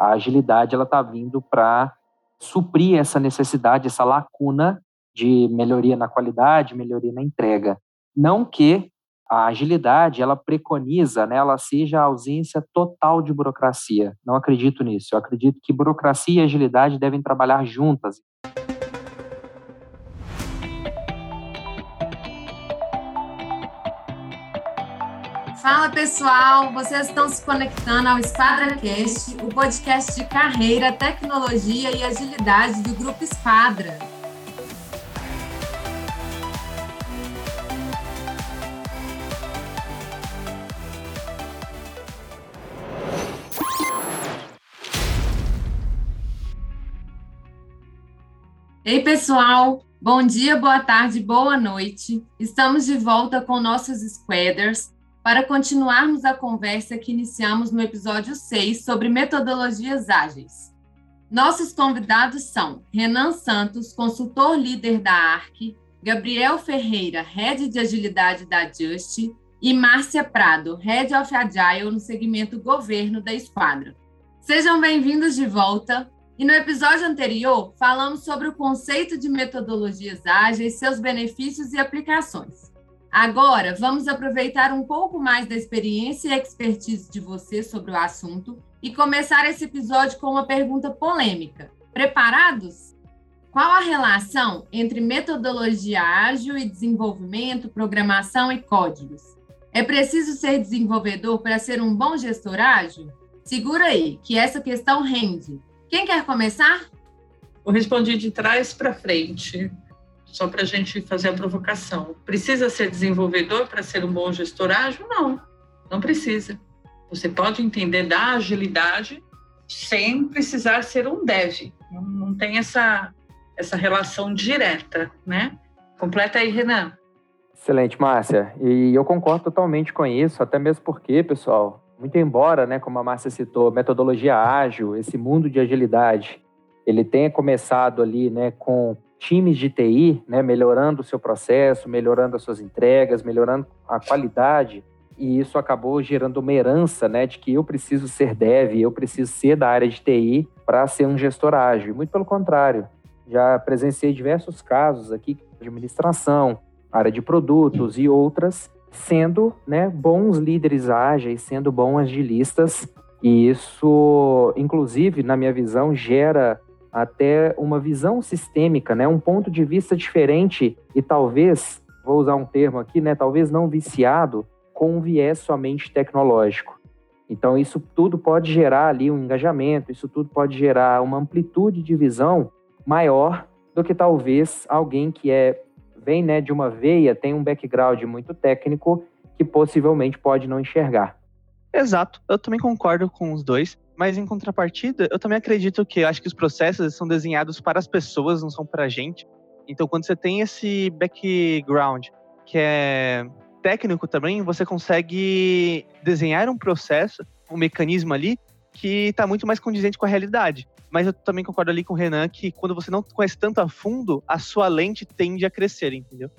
A agilidade ela está vindo para suprir essa necessidade, essa lacuna de melhoria na qualidade, melhoria na entrega. Não que a agilidade ela preconiza, né, ela seja a ausência total de burocracia. Não acredito nisso. Eu acredito que burocracia e agilidade devem trabalhar juntas. Fala pessoal, vocês estão se conectando ao EsquadraCast, o podcast de carreira, tecnologia e agilidade do Grupo Esquadra. Ei pessoal, bom dia, boa tarde, boa noite. Estamos de volta com nossos Squaders para continuarmos a conversa que iniciamos no episódio 6 sobre metodologias ágeis. Nossos convidados são Renan Santos, consultor líder da ARC, Gabriel Ferreira, head de agilidade da Just, e Márcia Prado, head of Agile no segmento governo da Esquadra. Sejam bem-vindos de volta. E no episódio anterior, falamos sobre o conceito de metodologias ágeis, seus benefícios e aplicações. Agora, vamos aproveitar um pouco mais da experiência e expertise de você sobre o assunto e começar esse episódio com uma pergunta polêmica. Preparados? Qual a relação entre metodologia ágil e desenvolvimento, programação e códigos? É preciso ser desenvolvedor para ser um bom gestor ágil? Segura aí, que essa questão rende. Quem quer começar? Vou responder de trás para frente só para a gente fazer a provocação. Precisa ser desenvolvedor para ser um bom gestor ágil? Não, não precisa. Você pode entender da agilidade sem precisar ser um dev. Não, não tem essa, essa relação direta, né? Completa aí, Renan. Excelente, Márcia. E eu concordo totalmente com isso, até mesmo porque, pessoal, muito embora, né, como a Márcia citou, metodologia ágil, esse mundo de agilidade, ele tenha começado ali, né, com times de TI, né, melhorando o seu processo, melhorando as suas entregas, melhorando a qualidade, e isso acabou gerando uma herança, né, de que eu preciso ser dev, eu preciso ser da área de TI para ser um gestor ágil. Muito pelo contrário, já presenciei diversos casos aqui de administração, área de produtos e outras, sendo né, bons líderes ágeis, sendo bons agilistas, e isso, inclusive, na minha visão, gera até uma visão sistêmica, né? um ponto de vista diferente e talvez, vou usar um termo aqui, né? talvez não viciado, com um viés somente tecnológico. Então, isso tudo pode gerar ali um engajamento, isso tudo pode gerar uma amplitude de visão maior do que talvez alguém que é vem né, de uma veia, tem um background muito técnico, que possivelmente pode não enxergar. Exato, eu também concordo com os dois. Mas em contrapartida, eu também acredito que acho que os processos são desenhados para as pessoas, não são para a gente. Então, quando você tem esse background que é técnico também, você consegue desenhar um processo, um mecanismo ali que está muito mais condizente com a realidade. Mas eu também concordo ali com o Renan que quando você não conhece tanto a fundo, a sua lente tende a crescer, entendeu?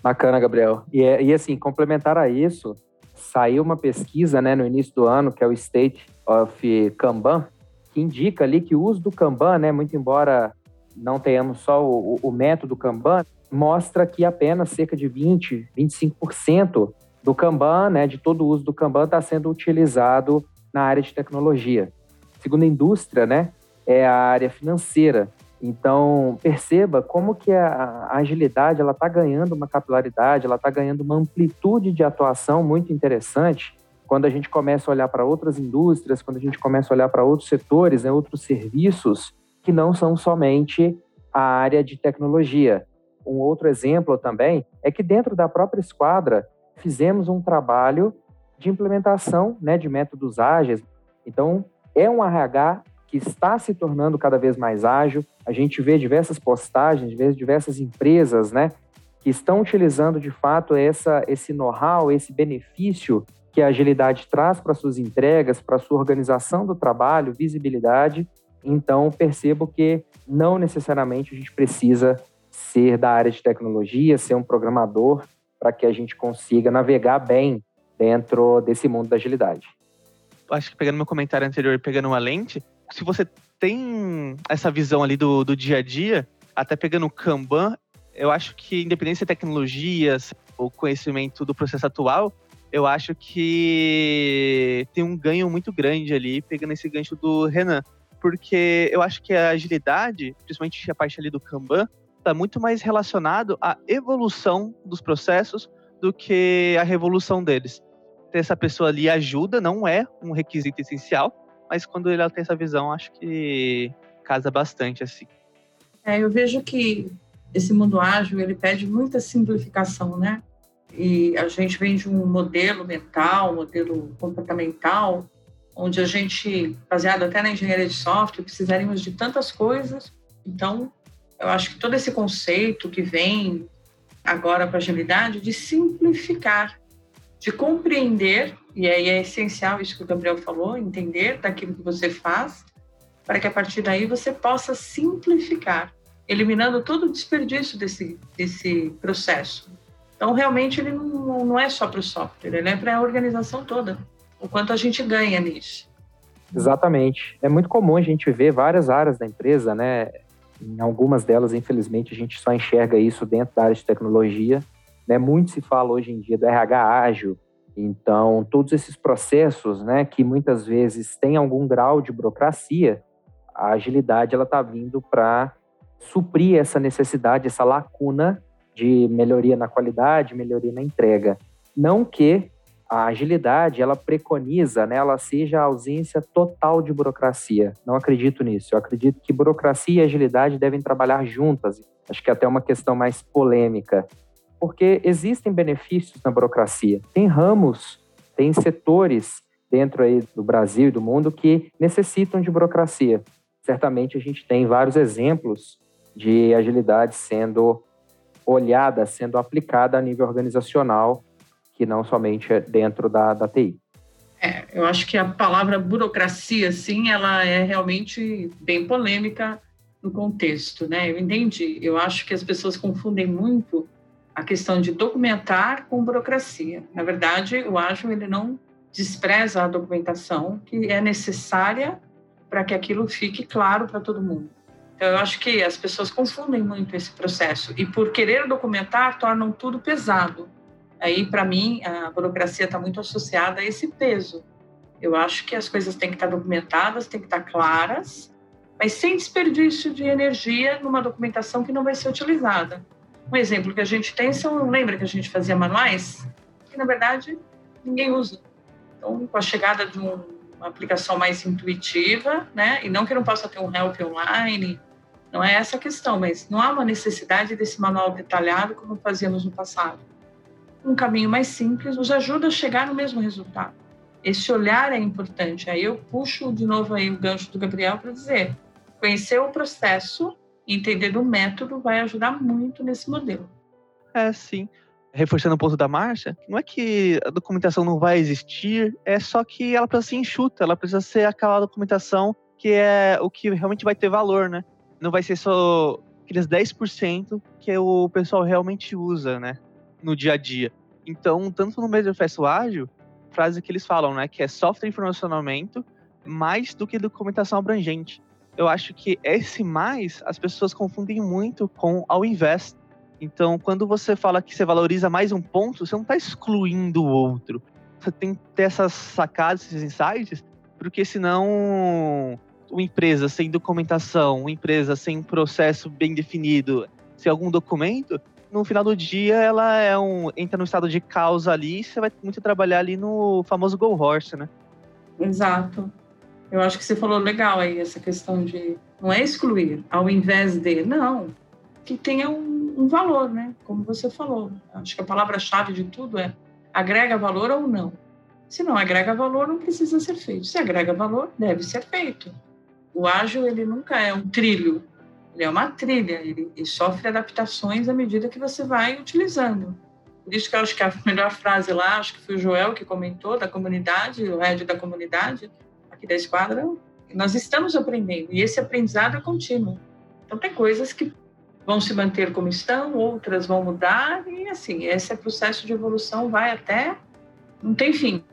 Bacana, Gabriel. E, é, e assim, complementar a isso, saiu uma pesquisa né, no início do ano, que é o State of Kanban, que indica ali que o uso do Kanban, né, muito embora não tenhamos só o, o método Kanban, mostra que apenas cerca de 20, 25% do Kanban, né, de todo o uso do Kanban está sendo utilizado na área de tecnologia. Segundo a indústria, né, é a área financeira. Então, perceba como que a, a agilidade ela está ganhando uma capilaridade, ela está ganhando uma amplitude de atuação muito interessante quando a gente começa a olhar para outras indústrias, quando a gente começa a olhar para outros setores, né, outros serviços que não são somente a área de tecnologia. Um outro exemplo também é que dentro da própria esquadra fizemos um trabalho de implementação né, de métodos ágeis. Então, é um RH que está se tornando cada vez mais ágil. A gente vê diversas postagens, vê diversas empresas né, que estão utilizando de fato essa, esse know-how, esse benefício que a agilidade traz para suas entregas, para sua organização do trabalho, visibilidade. Então, percebo que não necessariamente a gente precisa ser da área de tecnologia, ser um programador, para que a gente consiga navegar bem dentro desse mundo da agilidade. Acho que pegando meu comentário anterior e pegando uma lente, se você tem essa visão ali do, do dia a dia, até pegando o Kanban, eu acho que independência de tecnologias, o conhecimento do processo atual, eu acho que tem um ganho muito grande ali, pegando esse gancho do Renan. Porque eu acho que a agilidade, principalmente a parte ali do Kanban, está muito mais relacionado à evolução dos processos do que a revolução deles. Ter essa pessoa ali ajuda, não é um requisito essencial, mas quando ela tem essa visão, acho que casa bastante assim. É, eu vejo que esse mundo ágil ele pede muita simplificação, né? E a gente vem de um modelo mental, modelo comportamental, onde a gente, baseado até na engenharia de software, precisaríamos de tantas coisas. Então, eu acho que todo esse conceito que vem agora com a agilidade de simplificar, de compreender, e aí é essencial isso que o Gabriel falou, entender daquilo que você faz, para que a partir daí você possa simplificar, eliminando todo o desperdício desse, desse processo. Então, realmente, ele não, não é só para o software, ele é para a organização toda, o quanto a gente ganha nisso. Exatamente. É muito comum a gente ver várias áreas da empresa, né? Em algumas delas, infelizmente, a gente só enxerga isso dentro da área de tecnologia. Né? Muito se fala hoje em dia do RH ágil. Então, todos esses processos, né, que muitas vezes têm algum grau de burocracia, a agilidade ela está vindo para suprir essa necessidade, essa lacuna de melhoria na qualidade, melhoria na entrega. Não que a agilidade ela preconiza, né, ela seja a ausência total de burocracia. Não acredito nisso. Eu acredito que burocracia e agilidade devem trabalhar juntas. Acho que é até uma questão mais polêmica, porque existem benefícios na burocracia. Tem ramos, tem setores dentro aí do Brasil e do mundo que necessitam de burocracia. Certamente a gente tem vários exemplos de agilidade sendo olhada, sendo aplicada a nível organizacional que não somente é dentro da, da TI. É, eu acho que a palavra burocracia, sim, ela é realmente bem polêmica no contexto, né? Eu entendi. Eu acho que as pessoas confundem muito a questão de documentar com burocracia. Na verdade, o ágil ele não despreza a documentação que é necessária para que aquilo fique claro para todo mundo. Então, eu acho que as pessoas confundem muito esse processo e, por querer documentar, tornam tudo pesado. Aí, para mim, a burocracia está muito associada a esse peso. Eu acho que as coisas têm que estar documentadas, têm que estar claras, mas sem desperdício de energia numa documentação que não vai ser utilizada. Um exemplo que a gente tem são, lembra que a gente fazia manuais? Que, na verdade, ninguém usa. Então, com a chegada de um, uma aplicação mais intuitiva, né, e não que não possa ter um help online, não é essa a questão, mas não há uma necessidade desse manual detalhado como fazíamos no passado um caminho mais simples nos ajuda a chegar no mesmo resultado. Esse olhar é importante. Aí eu puxo de novo aí o gancho do Gabriel para dizer, conhecer o processo, entender do método vai ajudar muito nesse modelo. É, sim. Reforçando o ponto da Márcia, não é que a documentação não vai existir, é só que ela precisa ser enxuta, ela precisa ser aquela documentação que é o que realmente vai ter valor, né? Não vai ser só aqueles 10% que o pessoal realmente usa, né? no dia a dia. Então, tanto no manifesto ágil, frase que eles falam, né, que é software informacionamento mais do que documentação abrangente. Eu acho que esse mais as pessoas confundem muito com ao invés. Então, quando você fala que você valoriza mais um ponto, você não está excluindo o outro. Você tem que ter essas sacadas, esses insights, porque senão uma empresa sem documentação, uma empresa sem um processo bem definido, sem algum documento, no final do dia ela é um entra no estado de causa ali e você vai muito trabalhar ali no famoso go horse, né? Exato. Eu acho que você falou legal aí essa questão de não é excluir, ao invés de não, que tenha um, um valor, né? Como você falou. Acho que a palavra-chave de tudo é agrega valor ou não. Se não agrega valor, não precisa ser feito. Se agrega valor, deve ser feito. O ágil ele nunca é um trilho, ele é uma trilha, ele, ele, sofre adaptações à medida que você vai utilizando. Por isso que eu acho que a melhor frase lá, acho que foi o Joel que comentou, da comunidade, o head da comunidade, aqui da esquadra, nós estamos aprendendo, e esse aprendizado é contínuo. Então, tem coisas que vão se manter como estão, outras vão mudar, e assim, esse processo de evolução vai até. não tem fim.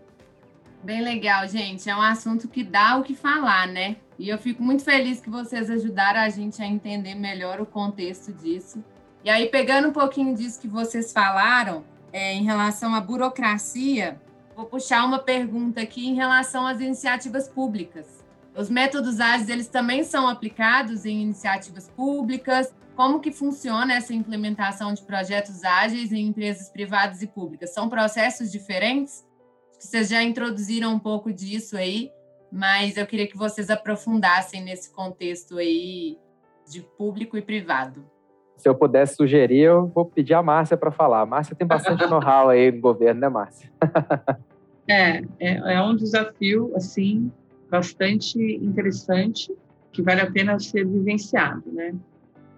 Bem legal, gente. É um assunto que dá o que falar, né? E eu fico muito feliz que vocês ajudaram a gente a entender melhor o contexto disso. E aí, pegando um pouquinho disso que vocês falaram, é, em relação à burocracia, vou puxar uma pergunta aqui em relação às iniciativas públicas. Os métodos ágeis, eles também são aplicados em iniciativas públicas? Como que funciona essa implementação de projetos ágeis em empresas privadas e públicas? São processos diferentes? Vocês já introduziram um pouco disso aí, mas eu queria que vocês aprofundassem nesse contexto aí de público e privado. Se eu pudesse sugerir, eu vou pedir a Márcia para falar. A Márcia tem bastante know-how aí no governo, né, Márcia? é, é, é um desafio, assim, bastante interessante, que vale a pena ser vivenciado, né?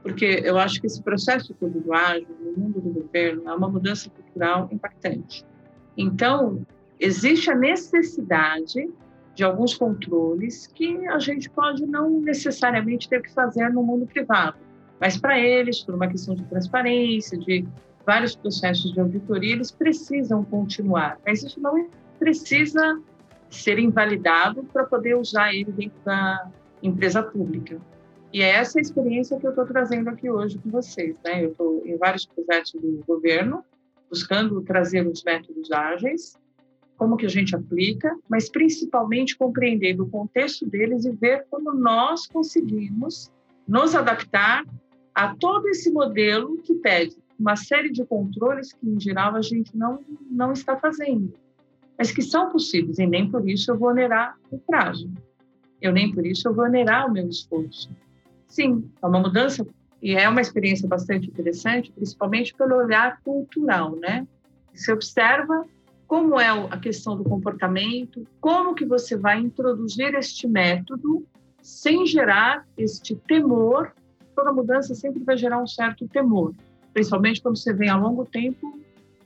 Porque eu acho que esse processo todo do ágil, no mundo do governo, é uma mudança cultural impactante. Então, existe a necessidade de alguns controles que a gente pode não necessariamente ter que fazer no mundo privado, mas para eles, por uma questão de transparência, de vários processos de auditoria, eles precisam continuar, mas isso não precisa ser invalidado para poder usar ele dentro da empresa pública. E é essa experiência que eu estou trazendo aqui hoje com vocês. Né? Eu estou em vários projetos do governo, buscando trazer os métodos ágeis como que a gente aplica, mas principalmente compreendendo o contexto deles e ver como nós conseguimos nos adaptar a todo esse modelo que pede uma série de controles que, em geral, a gente não, não está fazendo, mas que são possíveis, e nem por isso eu vou onerar o prazo. Eu nem por isso eu vou onerar o meu esforço. Sim, é uma mudança e é uma experiência bastante interessante, principalmente pelo olhar cultural, né? Se observa como é a questão do comportamento, como que você vai introduzir este método sem gerar este temor. Toda mudança sempre vai gerar um certo temor, principalmente quando você vem a longo tempo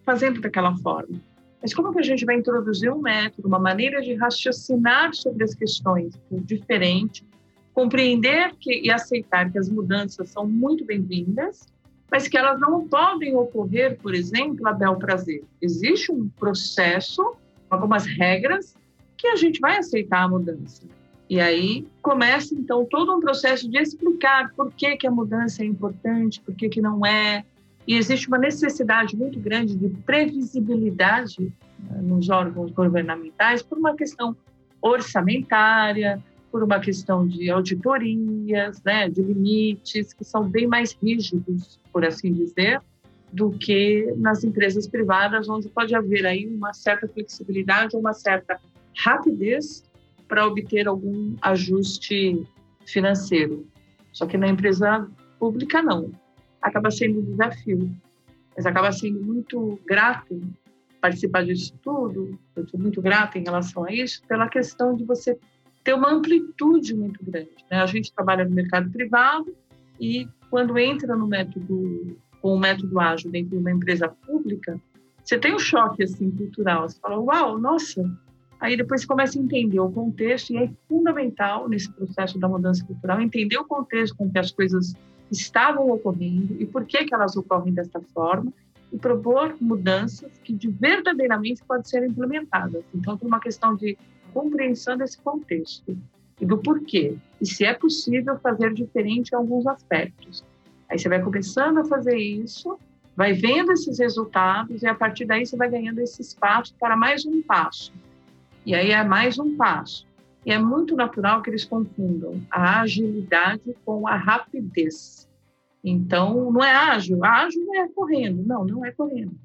fazendo daquela forma. Mas como que a gente vai introduzir um método, uma maneira de raciocinar sobre as questões diferente, compreender que, e aceitar que as mudanças são muito bem-vindas, mas que elas não podem ocorrer, por exemplo, a bel prazer. Existe um processo, algumas regras, que a gente vai aceitar a mudança. E aí começa, então, todo um processo de explicar por que, que a mudança é importante, por que, que não é. E existe uma necessidade muito grande de previsibilidade né, nos órgãos governamentais por uma questão orçamentária, por uma questão de auditorias, né, de limites que são bem mais rígidos, por assim dizer, do que nas empresas privadas, onde pode haver aí uma certa flexibilidade, uma certa rapidez para obter algum ajuste financeiro. Só que na empresa pública não. Acaba sendo um desafio, mas acaba sendo muito grato participar disso tudo. Eu estou muito grata em relação a isso pela questão de você ter uma amplitude muito grande. Né? A gente trabalha no mercado privado e quando entra no método com o método ágil dentro de uma empresa pública, você tem um choque assim cultural. Você fala, uau, nossa. Aí depois você começa a entender o contexto e é fundamental nesse processo da mudança cultural entender o contexto com que as coisas estavam ocorrendo e por que que elas ocorrem desta forma e propor mudanças que de verdadeiramente podem ser implementadas. Então, por uma questão de compreensão desse contexto e do porquê, e se é possível fazer diferente em alguns aspectos. Aí você vai começando a fazer isso, vai vendo esses resultados, e a partir daí você vai ganhando esse espaço para mais um passo. E aí é mais um passo. E é muito natural que eles confundam a agilidade com a rapidez. Então, não é ágil. Ágil é correndo. Não, não é correndo.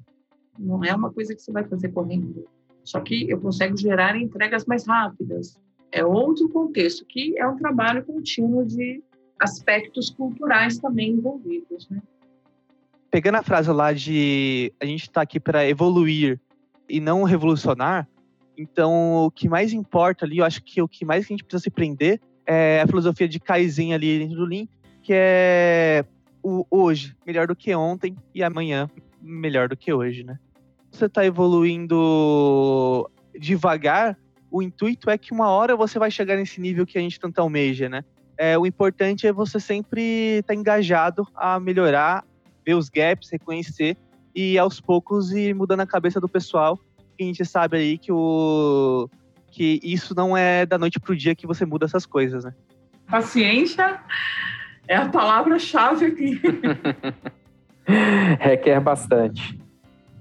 Não é uma coisa que você vai fazer correndo. Só que eu consigo gerar entregas mais rápidas. É outro contexto, que é um trabalho contínuo de aspectos culturais também envolvidos, né? Pegando a frase lá de a gente está aqui para evoluir e não revolucionar, então o que mais importa ali, eu acho que o que mais a gente precisa se prender é a filosofia de Kaizen ali dentro do Lean, que é o hoje melhor do que ontem e amanhã melhor do que hoje, né? Você está evoluindo devagar, o intuito é que uma hora você vai chegar nesse nível que a gente tanto almeja, né? É, o importante é você sempre estar tá engajado a melhorar, ver os gaps, reconhecer e aos poucos ir mudando a cabeça do pessoal. a gente sabe aí que o que isso não é da noite pro dia que você muda essas coisas, né? Paciência é a palavra-chave aqui. Requer bastante.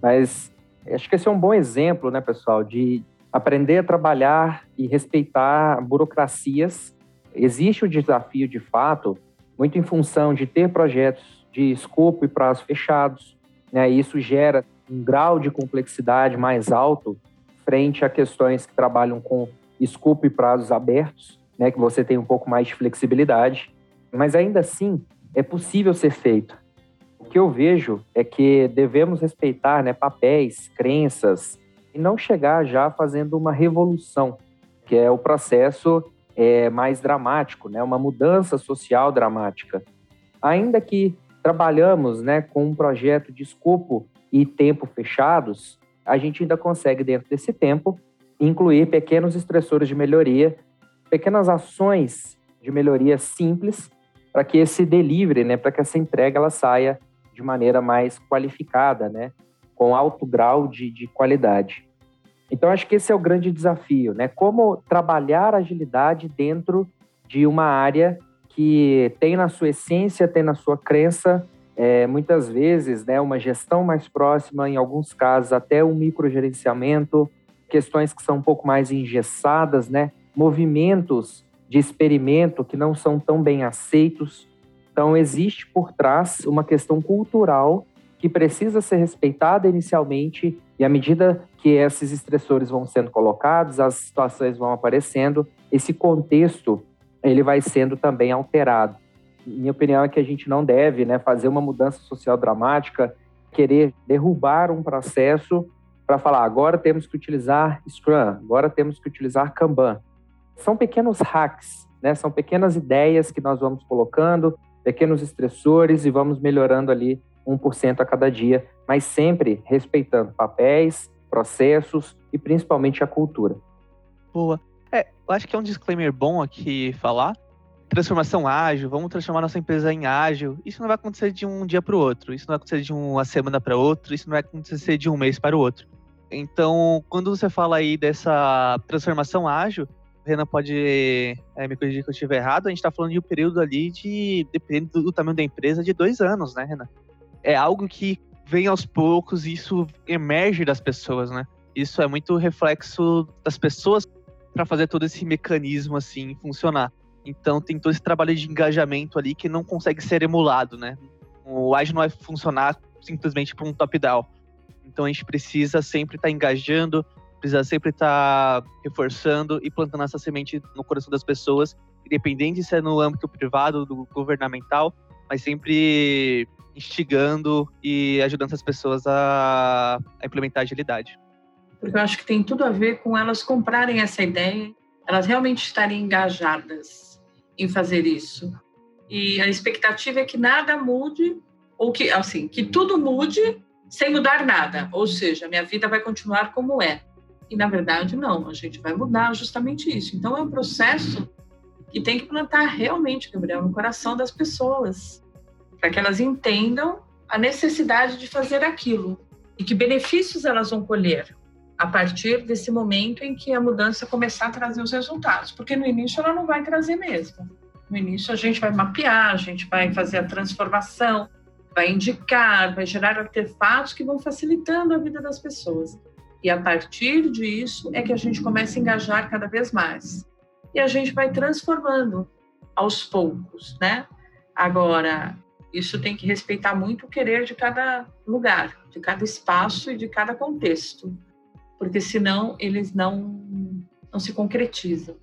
Mas acho que esse é um bom exemplo, né, pessoal, de aprender a trabalhar e respeitar burocracias. Existe o desafio, de fato, muito em função de ter projetos de escopo e prazo fechados. Né? Isso gera um grau de complexidade mais alto frente a questões que trabalham com escopo e prazos abertos, né? que você tem um pouco mais de flexibilidade. Mas ainda assim, é possível ser feito. Que eu vejo é que devemos respeitar né, papéis, crenças, e não chegar já fazendo uma revolução, que é o processo é, mais dramático, né, uma mudança social dramática. Ainda que trabalhamos né, com um projeto de escopo e tempo fechados, a gente ainda consegue, dentro desse tempo, incluir pequenos estressores de melhoria, pequenas ações de melhoria simples para que esse delivery, né, para que essa entrega ela saia de maneira mais qualificada, né, com alto grau de, de qualidade. Então, acho que esse é o grande desafio, né? Como trabalhar agilidade dentro de uma área que tem na sua essência, tem na sua crença, é, muitas vezes, né, uma gestão mais próxima, em alguns casos até um microgerenciamento, questões que são um pouco mais engessadas, né, movimentos de experimento que não são tão bem aceitos. Então, existe por trás uma questão cultural que precisa ser respeitada inicialmente e à medida que esses estressores vão sendo colocados, as situações vão aparecendo, esse contexto ele vai sendo também alterado. Minha opinião é que a gente não deve né, fazer uma mudança social dramática, querer derrubar um processo para falar agora temos que utilizar Scrum, agora temos que utilizar Kanban. São pequenos hacks, né? são pequenas ideias que nós vamos colocando, pequenos estressores e vamos melhorando ali 1% a cada dia, mas sempre respeitando papéis, processos e principalmente a cultura. Boa. É, eu acho que é um disclaimer bom aqui falar. Transformação ágil, vamos transformar nossa empresa em ágil. Isso não vai acontecer de um dia para o outro, isso não vai acontecer de uma semana para outra, isso não vai acontecer de um mês para o outro. Então, quando você fala aí dessa transformação ágil, Renan pode é, me corrigir que eu estiver errado, a gente está falando de um período ali de, dependendo do tamanho da empresa, de dois anos, né, Renan? é algo que vem aos poucos e isso emerge das pessoas, né? Isso é muito reflexo das pessoas para fazer todo esse mecanismo assim funcionar. Então tem todo esse trabalho de engajamento ali que não consegue ser emulado, né? O Agile não vai funcionar simplesmente por um top-down. Então a gente precisa sempre estar tá engajando, precisa sempre estar tá reforçando e plantando essa semente no coração das pessoas, independente se é no âmbito privado, do governamental, mas sempre instigando e ajudando as pessoas a, a implementar agilidade. Porque eu acho que tem tudo a ver com elas comprarem essa ideia, elas realmente estarem engajadas em fazer isso. E a expectativa é que nada mude, ou que, assim, que tudo mude sem mudar nada. Ou seja, minha vida vai continuar como é. E, na verdade, não. A gente vai mudar justamente isso. Então, é um processo que tem que plantar realmente, Gabriel, no coração das pessoas para que elas entendam a necessidade de fazer aquilo e que benefícios elas vão colher a partir desse momento em que a mudança começar a trazer os resultados, porque no início ela não vai trazer mesmo. No início a gente vai mapear, a gente vai fazer a transformação, vai indicar, vai gerar artefatos que vão facilitando a vida das pessoas. E a partir disso é que a gente começa a engajar cada vez mais. E a gente vai transformando aos poucos, né? Agora, isso tem que respeitar muito o querer de cada lugar, de cada espaço e de cada contexto, porque senão eles não, não se concretizam.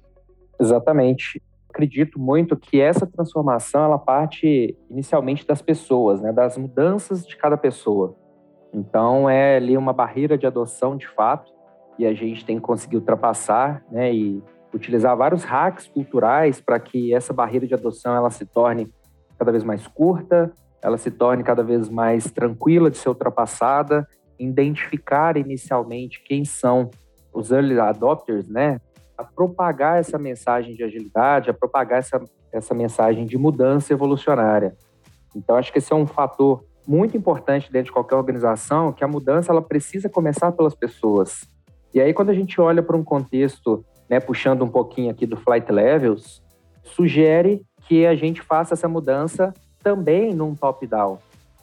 Exatamente. Acredito muito que essa transformação ela parte inicialmente das pessoas, né, das mudanças de cada pessoa. Então é ali uma barreira de adoção de fato e a gente tem que conseguir ultrapassar, né, e utilizar vários hacks culturais para que essa barreira de adoção ela se torne cada vez mais curta, ela se torne cada vez mais tranquila de ser ultrapassada, identificar inicialmente quem são os early adopters, né? A propagar essa mensagem de agilidade, a propagar essa, essa mensagem de mudança evolucionária. Então, acho que esse é um fator muito importante dentro de qualquer organização, que a mudança ela precisa começar pelas pessoas. E aí, quando a gente olha para um contexto, né, puxando um pouquinho aqui do Flight Levels, sugere que a gente faça essa mudança também num top-down,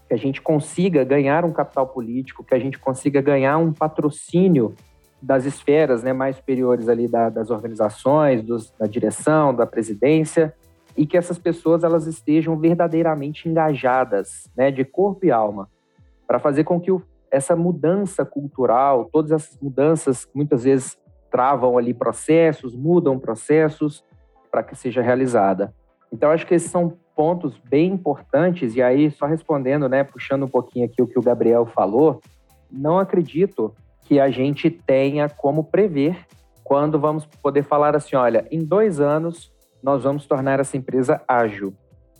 que a gente consiga ganhar um capital político, que a gente consiga ganhar um patrocínio das esferas né, mais superiores ali da, das organizações, dos, da direção, da presidência, e que essas pessoas elas estejam verdadeiramente engajadas, né, de corpo e alma, para fazer com que o, essa mudança cultural, todas essas mudanças muitas vezes travam ali processos, mudam processos para que seja realizada. Então acho que esses são pontos bem importantes e aí só respondendo, né, puxando um pouquinho aqui o que o Gabriel falou, não acredito que a gente tenha como prever quando vamos poder falar assim, olha, em dois anos nós vamos tornar essa empresa ágil.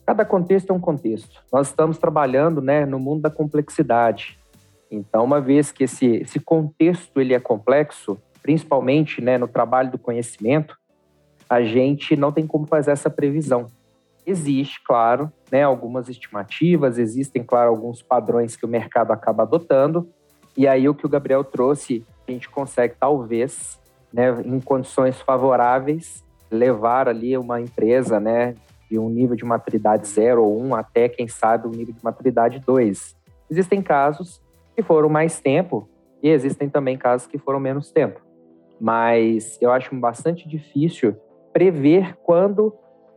Cada contexto é um contexto. Nós estamos trabalhando né, no mundo da complexidade. Então, uma vez que esse, esse contexto ele é complexo, principalmente né, no trabalho do conhecimento, a gente não tem como fazer essa previsão. Existe, claro, né, algumas estimativas, existem, claro, alguns padrões que o mercado acaba adotando, e aí o que o Gabriel trouxe, a gente consegue, talvez, né, em condições favoráveis, levar ali uma empresa, né, de um nível de maturidade 0 ou 1 um, até, quem sabe, um nível de maturidade 2. Existem casos que foram mais tempo e existem também casos que foram menos tempo. Mas eu acho bastante difícil prever quando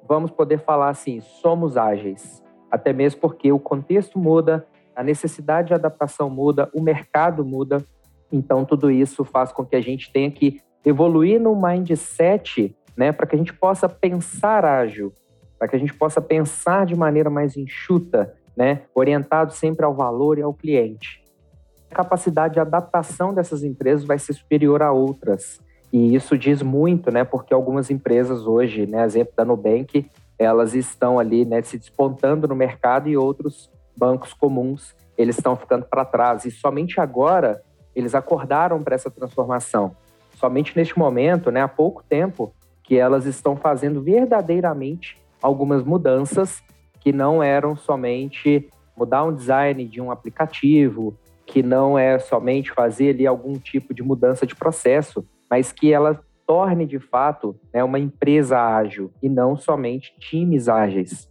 vamos poder falar assim, somos ágeis. Até mesmo porque o contexto muda, a necessidade de adaptação muda, o mercado muda. Então, tudo isso faz com que a gente tenha que evoluir no mindset né, para que a gente possa pensar ágil, para que a gente possa pensar de maneira mais enxuta, né, orientado sempre ao valor e ao cliente. A capacidade de adaptação dessas empresas vai ser superior a outras. E isso diz muito, né, porque algumas empresas hoje, né, exemplo da Nubank, elas estão ali, né, se despontando no mercado e outros bancos comuns, eles estão ficando para trás. E somente agora eles acordaram para essa transformação. Somente neste momento, né, há pouco tempo, que elas estão fazendo verdadeiramente algumas mudanças que não eram somente mudar um design de um aplicativo, que não é somente fazer ali algum tipo de mudança de processo, mas que ela torne de fato né, uma empresa ágil e não somente times ágeis.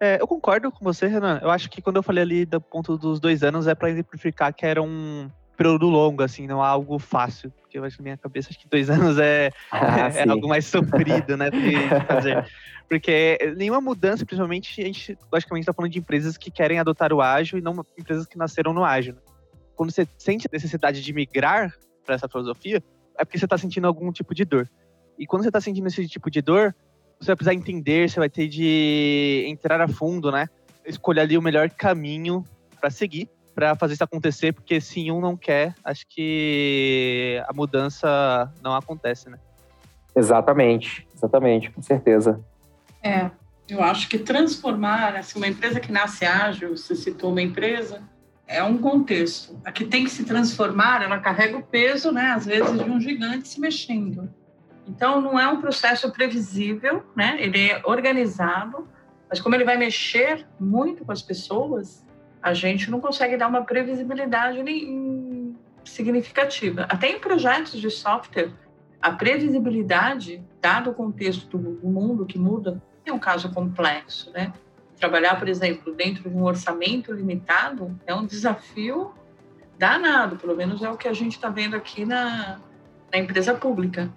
É, eu concordo com você, Renan. Eu acho que quando eu falei ali do ponto dos dois anos é para exemplificar que era um período longo, assim, não é algo fácil. Porque eu acho que na minha cabeça acho que dois anos é, ah, é, é algo mais sofrido, né? fazer. Porque nenhuma mudança, principalmente, a gente logicamente está falando de empresas que querem adotar o ágil e não empresas que nasceram no ágil. Né? Quando você sente a necessidade de migrar para essa filosofia, é porque você está sentindo algum tipo de dor. E quando você está sentindo esse tipo de dor, você vai precisar entender, você vai ter de entrar a fundo, né? Escolher ali o melhor caminho para seguir para fazer isso acontecer, porque se um não quer, acho que a mudança não acontece, né? Exatamente, exatamente, com certeza. É, eu acho que transformar, assim, uma empresa que nasce ágil, você citou uma empresa, é um contexto. A que tem que se transformar, ela carrega o peso, né, às vezes, de um gigante se mexendo. Então, não é um processo previsível, né? Ele é organizado, mas como ele vai mexer muito com as pessoas, a gente não consegue dar uma previsibilidade significativa. Até em projetos de software, a previsibilidade, dado o contexto do mundo que muda, é um caso complexo, né? Trabalhar, por exemplo, dentro de um orçamento limitado é um desafio danado, pelo menos é o que a gente está vendo aqui na, na empresa pública.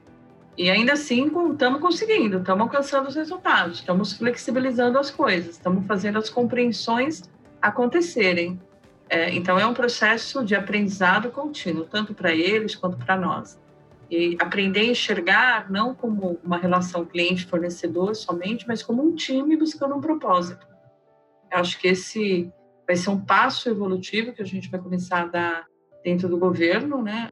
E ainda assim, estamos conseguindo, estamos alcançando os resultados, estamos flexibilizando as coisas, estamos fazendo as compreensões acontecerem. É, então, é um processo de aprendizado contínuo, tanto para eles quanto para nós. E aprender a enxergar não como uma relação cliente-fornecedor somente, mas como um time buscando um propósito. Eu acho que esse vai ser um passo evolutivo que a gente vai começar a dar dentro do governo, né?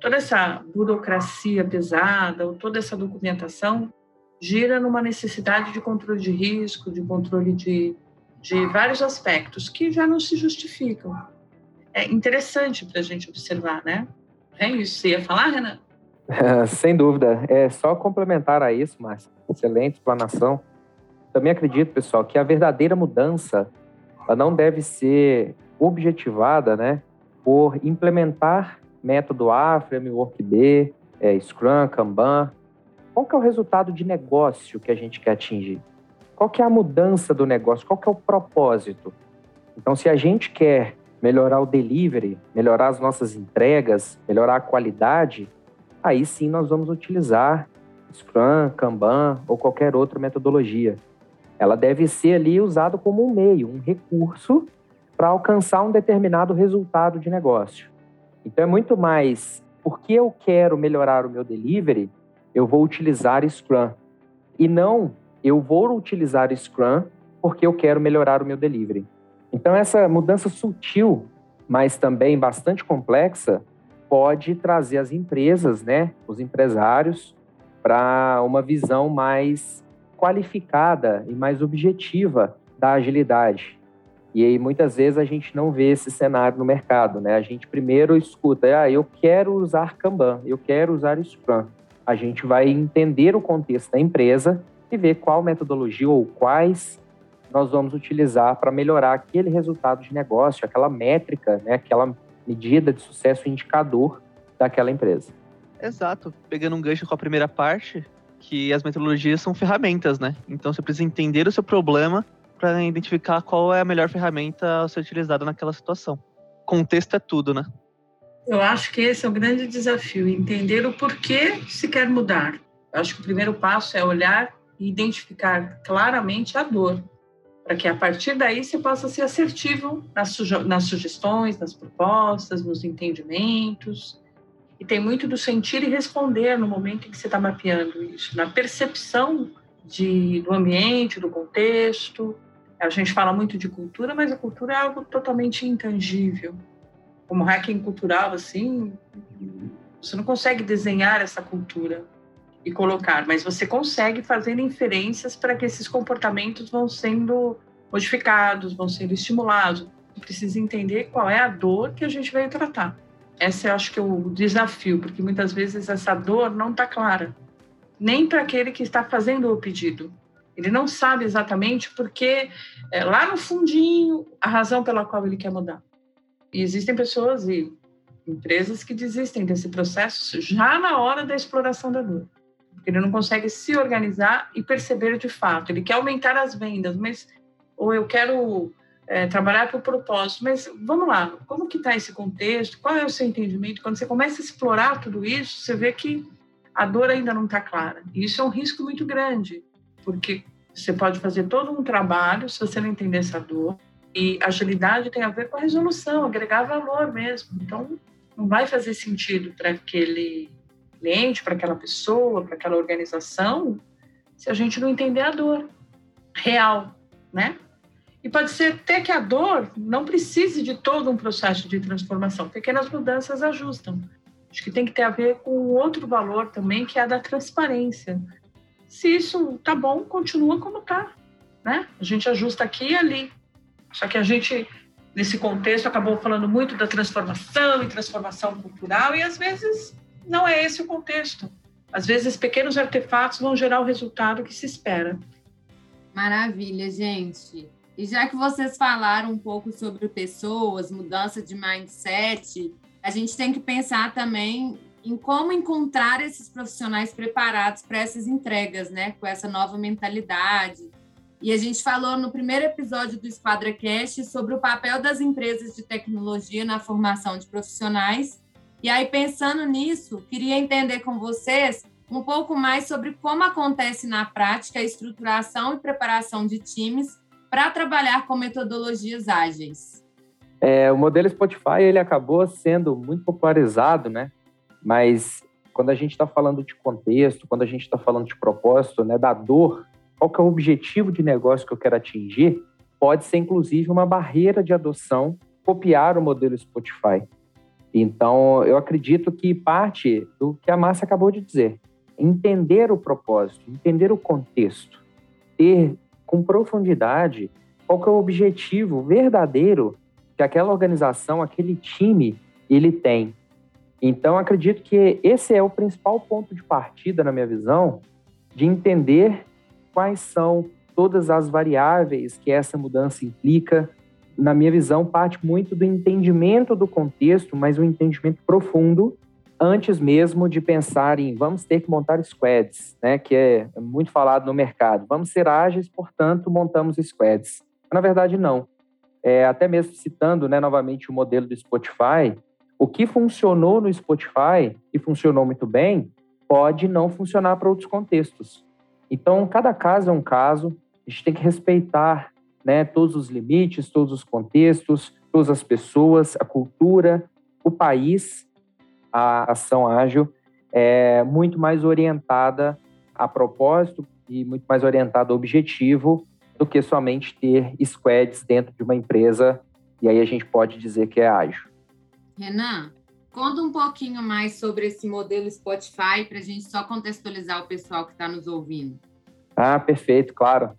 Toda essa burocracia pesada, ou toda essa documentação gira numa necessidade de controle de risco, de controle de de vários aspectos que já não se justificam. É interessante para a gente observar, né? É isso. Você ia falar, Renan? Sem dúvida. É só complementar a isso, Márcia. Excelente explanação. Também acredito, pessoal, que a verdadeira mudança ela não deve ser objetivada, né, por implementar método A, Framework B, é, Scrum, Kanban, qual que é o resultado de negócio que a gente quer atingir? Qual que é a mudança do negócio? Qual que é o propósito? Então, se a gente quer melhorar o delivery, melhorar as nossas entregas, melhorar a qualidade, aí sim nós vamos utilizar Scrum, Kanban ou qualquer outra metodologia. Ela deve ser ali usada como um meio, um recurso para alcançar um determinado resultado de negócio. Então é muito mais porque eu quero melhorar o meu delivery, eu vou utilizar Scrum. E não eu vou utilizar Scrum porque eu quero melhorar o meu delivery. Então, essa mudança sutil, mas também bastante complexa, pode trazer as empresas, né, os empresários, para uma visão mais qualificada e mais objetiva da agilidade. E aí, muitas vezes, a gente não vê esse cenário no mercado, né? A gente primeiro escuta, ah, eu quero usar Kanban, eu quero usar Scrum. A gente vai entender o contexto da empresa e ver qual metodologia ou quais nós vamos utilizar para melhorar aquele resultado de negócio, aquela métrica, né, aquela medida de sucesso indicador daquela empresa. Exato. Pegando um gancho com a primeira parte, que as metodologias são ferramentas, né? Então você precisa entender o seu problema para identificar qual é a melhor ferramenta a ser utilizada naquela situação. Contexto é tudo, né? Eu acho que esse é o grande desafio, entender o porquê se quer mudar. Eu acho que o primeiro passo é olhar e identificar claramente a dor para que a partir daí você possa ser assertivo nas, suge nas sugestões, nas propostas, nos entendimentos. E tem muito do sentir e responder no momento em que você está mapeando isso, na percepção de, do ambiente, do contexto. A gente fala muito de cultura, mas a cultura é algo totalmente intangível. Como hacking cultural, assim, você não consegue desenhar essa cultura e colocar, mas você consegue fazer inferências para que esses comportamentos vão sendo modificados, vão sendo estimulados. Precisa entender qual é a dor que a gente veio tratar. Esse eu acho que é o desafio, porque muitas vezes essa dor não está clara, nem para aquele que está fazendo o pedido. Ele não sabe exatamente porque é, lá no fundinho a razão pela qual ele quer mudar. E existem pessoas e empresas que desistem desse processo já na hora da exploração da dor ele não consegue se organizar e perceber de fato. Ele quer aumentar as vendas, mas ou eu quero é, trabalhar por propósito. Mas vamos lá, como que está esse contexto? Qual é o seu entendimento? Quando você começa a explorar tudo isso, você vê que a dor ainda não está clara. E isso é um risco muito grande, porque você pode fazer todo um trabalho se você não entender essa dor. E agilidade tem a ver com a resolução, agregar valor mesmo. Então, não vai fazer sentido para aquele cliente, para aquela pessoa, para aquela organização, se a gente não entender a dor real, né? E pode ser até que a dor não precise de todo um processo de transformação. Pequenas mudanças ajustam. Acho que tem que ter a ver com outro valor também, que é a da transparência. Se isso tá bom, continua como tá, né? A gente ajusta aqui e ali. Só que a gente, nesse contexto, acabou falando muito da transformação e transformação cultural, e às vezes não é esse o contexto. Às vezes, pequenos artefatos vão gerar o resultado que se espera. Maravilha, gente. E já que vocês falaram um pouco sobre pessoas, mudança de mindset, a gente tem que pensar também em como encontrar esses profissionais preparados para essas entregas, né? Com essa nova mentalidade. E a gente falou no primeiro episódio do Esquadra Cast sobre o papel das empresas de tecnologia na formação de profissionais e aí, pensando nisso, queria entender com vocês um pouco mais sobre como acontece na prática a estruturação e preparação de times para trabalhar com metodologias ágeis. É, o modelo Spotify ele acabou sendo muito popularizado, né? Mas quando a gente está falando de contexto, quando a gente está falando de propósito, né, da dor, qual que é o objetivo de negócio que eu quero atingir, pode ser inclusive uma barreira de adoção copiar o modelo Spotify. Então, eu acredito que parte do que a Márcia acabou de dizer, entender o propósito, entender o contexto, ter com profundidade qual é o objetivo verdadeiro que aquela organização, aquele time, ele tem. Então, acredito que esse é o principal ponto de partida, na minha visão, de entender quais são todas as variáveis que essa mudança implica, na minha visão, parte muito do entendimento do contexto, mas um entendimento profundo antes mesmo de pensar em vamos ter que montar squads, né, que é muito falado no mercado. Vamos ser ágeis, portanto, montamos squads. Na verdade, não. É, até mesmo citando né, novamente o modelo do Spotify, o que funcionou no Spotify e funcionou muito bem, pode não funcionar para outros contextos. Então, cada caso é um caso, a gente tem que respeitar né, todos os limites, todos os contextos, todas as pessoas, a cultura, o país a ação ágil é muito mais orientada a propósito e muito mais orientada a objetivo do que somente ter squads dentro de uma empresa e aí a gente pode dizer que é ágil. Renan, conta um pouquinho mais sobre esse modelo Spotify para a gente só contextualizar o pessoal que está nos ouvindo. Ah, perfeito, claro.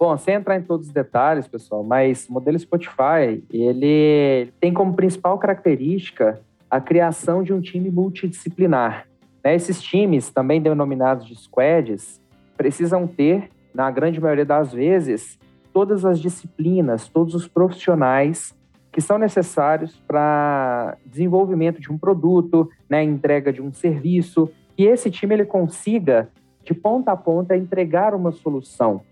Bom, sem entrar em todos os detalhes, pessoal, mas o modelo Spotify, ele tem como principal característica a criação de um time multidisciplinar. Né? Esses times, também denominados de squads, precisam ter, na grande maioria das vezes, todas as disciplinas, todos os profissionais que são necessários para desenvolvimento de um produto, né, entrega de um serviço, que esse time ele consiga de ponta a ponta entregar uma solução.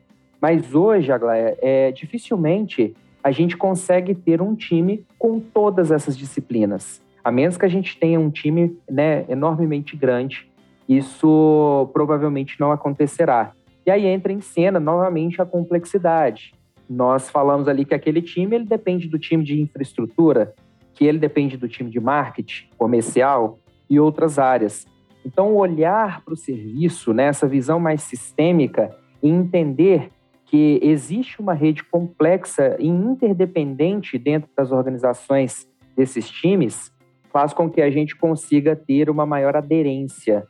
Mas hoje, Aglaia, é, dificilmente a gente consegue ter um time com todas essas disciplinas. A menos que a gente tenha um time né, enormemente grande, isso provavelmente não acontecerá. E aí entra em cena novamente a complexidade. Nós falamos ali que aquele time ele depende do time de infraestrutura, que ele depende do time de marketing, comercial e outras áreas. Então, olhar para o serviço, né, essa visão mais sistêmica e entender que existe uma rede complexa e interdependente dentro das organizações desses times, faz com que a gente consiga ter uma maior aderência.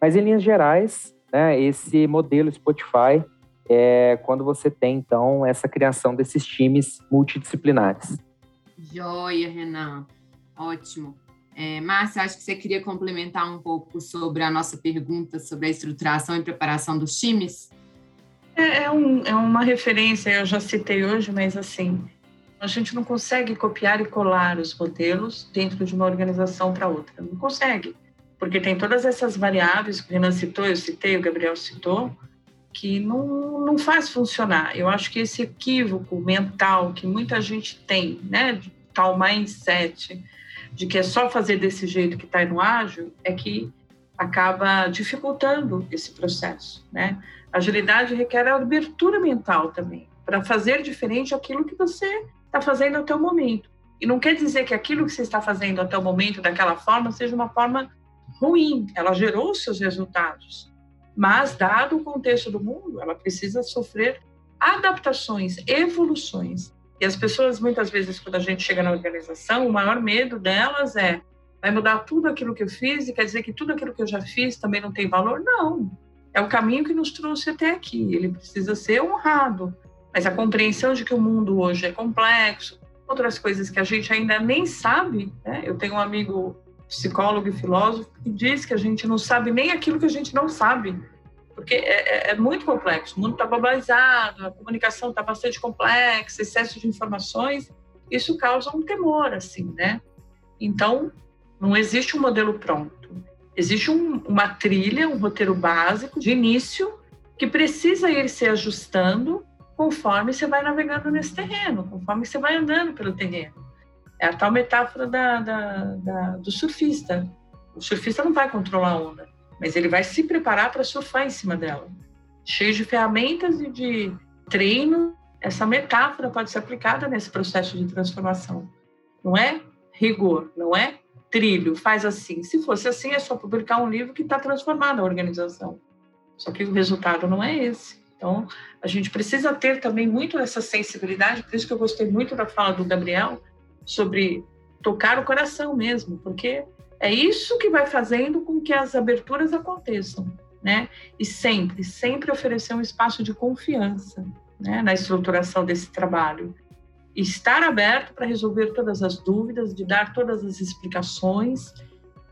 Mas, em linhas gerais, né, esse modelo Spotify é quando você tem, então, essa criação desses times multidisciplinares. Joia, Renan. Ótimo. É, Márcia, acho que você queria complementar um pouco sobre a nossa pergunta sobre a estruturação e preparação dos times? É, é, um, é uma referência, eu já citei hoje, mas assim, a gente não consegue copiar e colar os modelos dentro de uma organização para outra. Não consegue, porque tem todas essas variáveis que o Renan citou, eu citei, o Gabriel citou, que não, não faz funcionar. Eu acho que esse equívoco mental que muita gente tem, né, tal mindset, de que é só fazer desse jeito que está no ágil, é que acaba dificultando esse processo, né? Agilidade requer abertura mental também, para fazer diferente aquilo que você está fazendo até o momento. E não quer dizer que aquilo que você está fazendo até o momento, daquela forma, seja uma forma ruim. Ela gerou seus resultados. Mas, dado o contexto do mundo, ela precisa sofrer adaptações, evoluções. E as pessoas, muitas vezes, quando a gente chega na organização, o maior medo delas é vai mudar tudo aquilo que eu fiz e quer dizer que tudo aquilo que eu já fiz também não tem valor? Não. É o caminho que nos trouxe até aqui. Ele precisa ser honrado mas a compreensão de que o mundo hoje é complexo, outras coisas que a gente ainda nem sabe. Né? Eu tenho um amigo psicólogo e filósofo que diz que a gente não sabe nem aquilo que a gente não sabe, porque é, é, é muito complexo. O mundo está globalizado, a comunicação está bastante complexa, excesso de informações, isso causa um temor, assim, né? Então, não existe um modelo pronto. Existe um, uma trilha, um roteiro básico de início que precisa ir se ajustando conforme você vai navegando nesse terreno, conforme você vai andando pelo terreno. É a tal metáfora da, da, da, do surfista. O surfista não vai controlar a onda, mas ele vai se preparar para surfar em cima dela. Cheio de ferramentas e de treino, essa metáfora pode ser aplicada nesse processo de transformação. Não é rigor, não é trilho, faz assim. Se fosse assim, é só publicar um livro que está transformando a organização. Só que o resultado não é esse. Então, a gente precisa ter também muito essa sensibilidade, por isso que eu gostei muito da fala do Gabriel sobre tocar o coração mesmo, porque é isso que vai fazendo com que as aberturas aconteçam, né? E sempre, sempre oferecer um espaço de confiança, né, na estruturação desse trabalho. Estar aberto para resolver todas as dúvidas, de dar todas as explicações,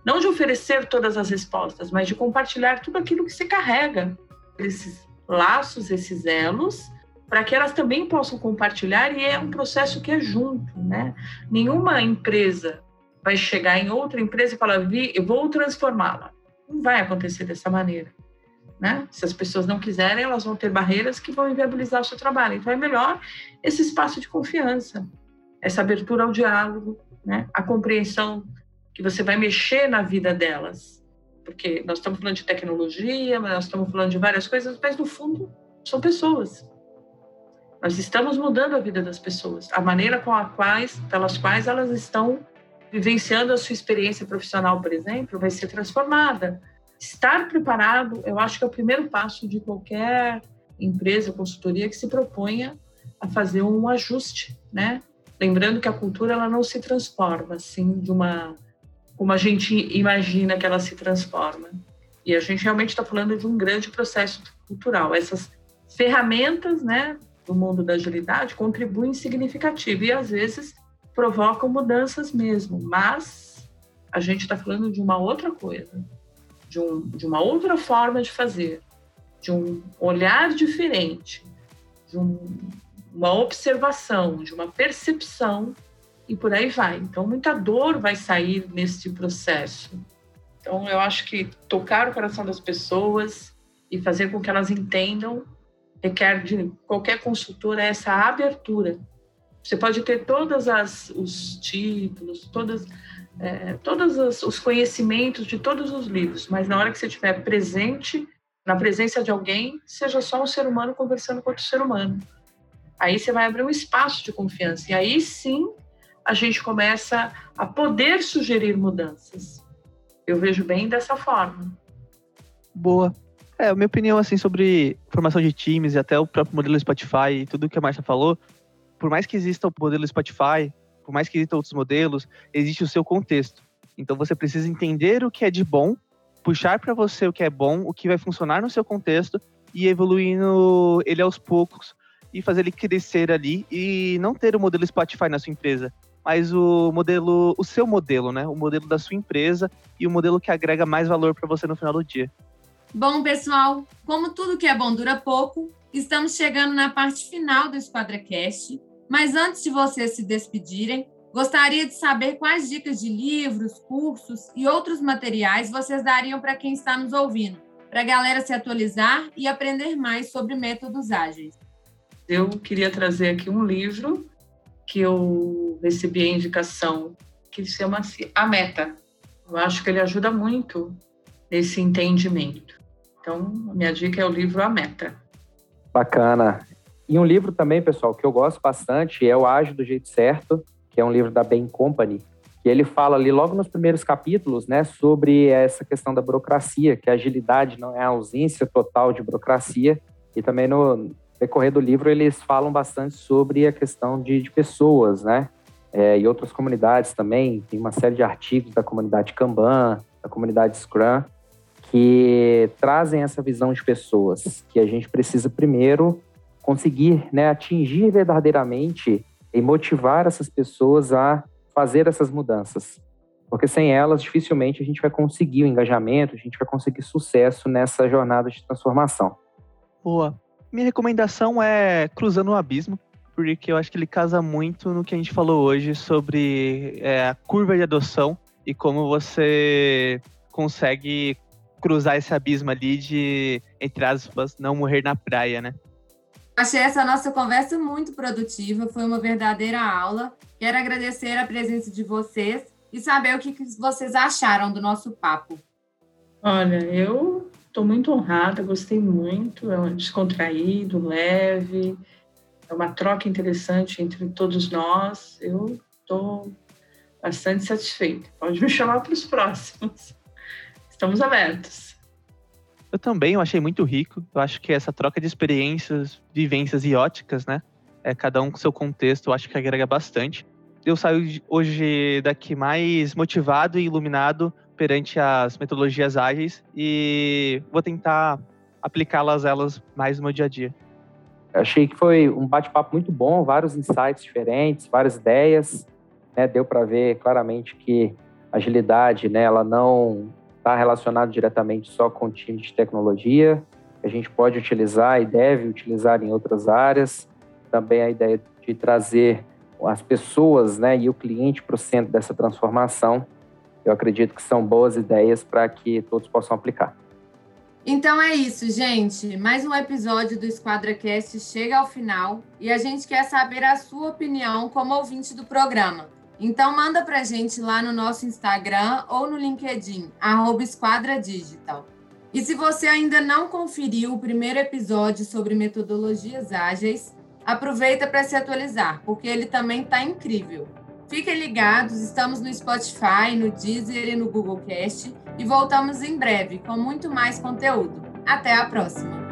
não de oferecer todas as respostas, mas de compartilhar tudo aquilo que se carrega, esses laços, esses elos, para que elas também possam compartilhar e é um processo que é junto, né? Nenhuma empresa vai chegar em outra empresa e falar, Vi, eu vou transformá-la. Não vai acontecer dessa maneira. Né? Se as pessoas não quiserem, elas vão ter barreiras que vão inviabilizar o seu trabalho. Então, é melhor esse espaço de confiança, essa abertura ao diálogo, né? a compreensão que você vai mexer na vida delas. Porque nós estamos falando de tecnologia, nós estamos falando de várias coisas, mas no fundo são pessoas. Nós estamos mudando a vida das pessoas, a maneira com a quais, pelas quais elas estão vivenciando a sua experiência profissional, por exemplo, vai ser transformada. Estar preparado, eu acho que é o primeiro passo de qualquer empresa, consultoria que se proponha a fazer um ajuste, né? Lembrando que a cultura ela não se transforma assim de uma como a gente imagina que ela se transforma. E a gente realmente está falando de um grande processo cultural. Essas ferramentas, né, do mundo da agilidade contribuem significativo e às vezes provocam mudanças mesmo, mas a gente está falando de uma outra coisa, de, um, de uma outra forma de fazer, de um olhar diferente, de um, uma observação, de uma percepção e por aí vai. Então, muita dor vai sair nesse processo. Então, eu acho que tocar o coração das pessoas e fazer com que elas entendam requer de qualquer consultora essa abertura. Você pode ter todos os títulos, todas, é, todos os, os conhecimentos de todos os livros, mas na hora que você estiver presente, na presença de alguém, seja só um ser humano conversando com outro ser humano. Aí você vai abrir um espaço de confiança. E aí sim a gente começa a poder sugerir mudanças. Eu vejo bem dessa forma. Boa. É, a minha opinião, assim, sobre formação de times e até o próprio modelo Spotify e tudo que a Marcia falou, por mais que exista o modelo Spotify, por mais que existam outros modelos, existe o seu contexto. Então você precisa entender o que é de bom, puxar para você o que é bom, o que vai funcionar no seu contexto e evoluindo ele aos poucos e fazer ele crescer ali e não ter o modelo Spotify na sua empresa, mas o modelo, o seu modelo, né? O modelo da sua empresa e o modelo que agrega mais valor para você no final do dia. Bom, pessoal, como tudo que é bom dura pouco, estamos chegando na parte final do SquadraCast. Mas antes de vocês se despedirem, gostaria de saber quais dicas de livros, cursos e outros materiais vocês dariam para quem está nos ouvindo, para a galera se atualizar e aprender mais sobre métodos ágeis. Eu queria trazer aqui um livro que eu recebi a indicação, que chama-se A Meta. Eu acho que ele ajuda muito nesse entendimento. Então, a minha dica é o livro A Meta. Bacana. E um livro também, pessoal, que eu gosto bastante é o Ágil do Jeito Certo, que é um livro da Bain Company, que ele fala ali logo nos primeiros capítulos, né, sobre essa questão da burocracia, que a agilidade não é a ausência total de burocracia, e também no decorrer do livro eles falam bastante sobre a questão de, de pessoas, né, é, e outras comunidades também, tem uma série de artigos da comunidade Kanban, da comunidade Scrum, que trazem essa visão de pessoas, que a gente precisa primeiro conseguir né, atingir verdadeiramente e motivar essas pessoas a fazer essas mudanças. Porque sem elas, dificilmente a gente vai conseguir o engajamento, a gente vai conseguir sucesso nessa jornada de transformação. Boa. Minha recomendação é Cruzando o Abismo, porque eu acho que ele casa muito no que a gente falou hoje sobre é, a curva de adoção e como você consegue cruzar esse abismo ali de, entre aspas, não morrer na praia, né? Achei essa nossa conversa muito produtiva, foi uma verdadeira aula. Quero agradecer a presença de vocês e saber o que vocês acharam do nosso papo. Olha, eu estou muito honrada, gostei muito, é um descontraído, leve, é uma troca interessante entre todos nós. Eu estou bastante satisfeita. Pode me chamar para os próximos estamos abertos. Eu também, eu achei muito rico. Eu acho que essa troca de experiências, vivências e óticas, né? É, cada um com seu contexto, eu acho que agrega bastante. Eu saio hoje daqui mais motivado e iluminado perante as metodologias ágeis e vou tentar aplicá-las elas mais no meu dia a dia. achei que foi um bate-papo muito bom, vários insights diferentes, várias ideias. Né? Deu para ver claramente que agilidade, né, ela não está relacionado diretamente só com o time de tecnologia, a gente pode utilizar e deve utilizar em outras áreas. Também a ideia de trazer as pessoas né, e o cliente para o centro dessa transformação, eu acredito que são boas ideias para que todos possam aplicar. Então é isso, gente. Mais um episódio do EsquadraCast chega ao final e a gente quer saber a sua opinião como ouvinte do programa. Então manda para a gente lá no nosso Instagram ou no LinkedIn, arroba Esquadra Digital. E se você ainda não conferiu o primeiro episódio sobre metodologias ágeis, aproveita para se atualizar, porque ele também está incrível. Fiquem ligados, estamos no Spotify, no Deezer e no Google Cast e voltamos em breve com muito mais conteúdo. Até a próxima!